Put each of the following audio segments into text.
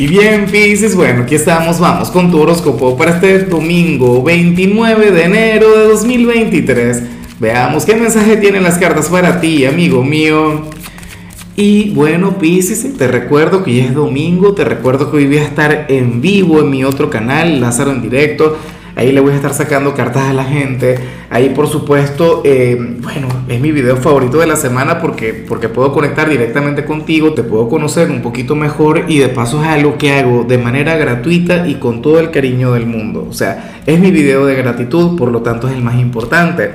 Y bien, Pisces, bueno, aquí estamos, vamos con tu horóscopo para este domingo 29 de enero de 2023. Veamos qué mensaje tienen las cartas para ti, amigo mío. Y bueno, Pisces, te recuerdo que ya es domingo, te recuerdo que hoy voy a estar en vivo en mi otro canal, Lázaro en directo Ahí le voy a estar sacando cartas a la gente. Ahí, por supuesto, eh, bueno, es mi video favorito de la semana porque, porque puedo conectar directamente contigo, te puedo conocer un poquito mejor y de paso es algo que hago de manera gratuita y con todo el cariño del mundo. O sea, es mi video de gratitud, por lo tanto es el más importante.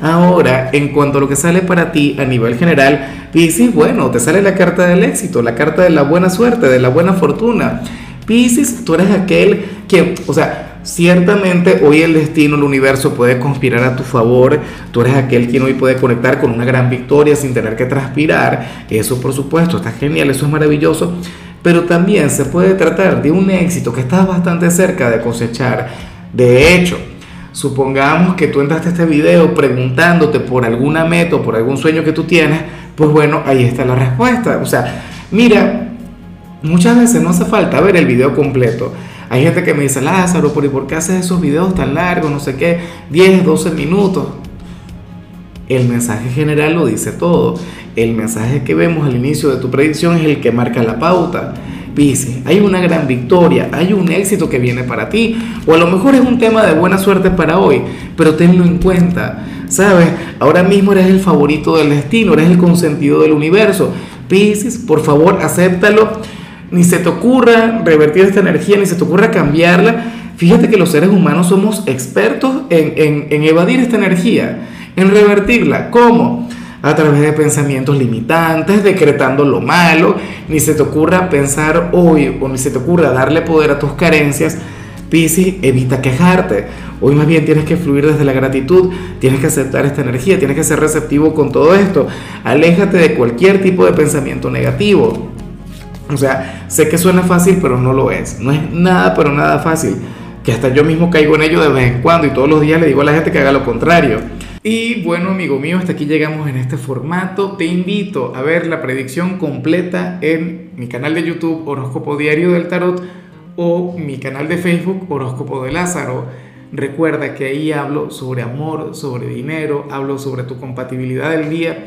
Ahora, en cuanto a lo que sale para ti a nivel general, Pisces, bueno, te sale la carta del éxito, la carta de la buena suerte, de la buena fortuna. Pisces, tú eres aquel que, o sea, Ciertamente hoy el destino, el universo puede conspirar a tu favor. Tú eres aquel quien hoy puede conectar con una gran victoria sin tener que transpirar. Eso por supuesto está genial, eso es maravilloso. Pero también se puede tratar de un éxito que estás bastante cerca de cosechar. De hecho, supongamos que tú entraste a este video preguntándote por alguna meta o por algún sueño que tú tienes, pues bueno, ahí está la respuesta. O sea, mira, muchas veces no hace falta ver el video completo. Hay gente que me dice, Lázaro, ¿por, ¿por qué haces esos videos tan largos? No sé qué, 10, 12 minutos. El mensaje general lo dice todo. El mensaje que vemos al inicio de tu predicción es el que marca la pauta. Dice, hay una gran victoria, hay un éxito que viene para ti, o a lo mejor es un tema de buena suerte para hoy, pero tenlo en cuenta. ¿Sabes? Ahora mismo eres el favorito del destino, eres el consentido del universo. Pisces, por favor, acéptalo ni se te ocurra revertir esta energía, ni se te ocurra cambiarla. Fíjate que los seres humanos somos expertos en, evadir esta energía, en revertirla. ¿Cómo? A través de pensamientos limitantes, decretando lo malo, ni se te ocurra pensar hoy o ni se te ocurra darle poder a tus carencias. Piscis, evita quejarte. Hoy más bien tienes que fluir desde la gratitud, tienes que aceptar esta energía, tienes que ser receptivo con todo esto. Aléjate de cualquier tipo de pensamiento negativo. O sea, sé que suena fácil, pero no lo es. No es nada, pero nada fácil. Que hasta yo mismo caigo en ello de vez en cuando y todos los días le digo a la gente que haga lo contrario. Y bueno, amigo mío, hasta aquí llegamos en este formato. Te invito a ver la predicción completa en mi canal de YouTube Horóscopo Diario del Tarot o mi canal de Facebook Horóscopo de Lázaro. Recuerda que ahí hablo sobre amor, sobre dinero, hablo sobre tu compatibilidad del día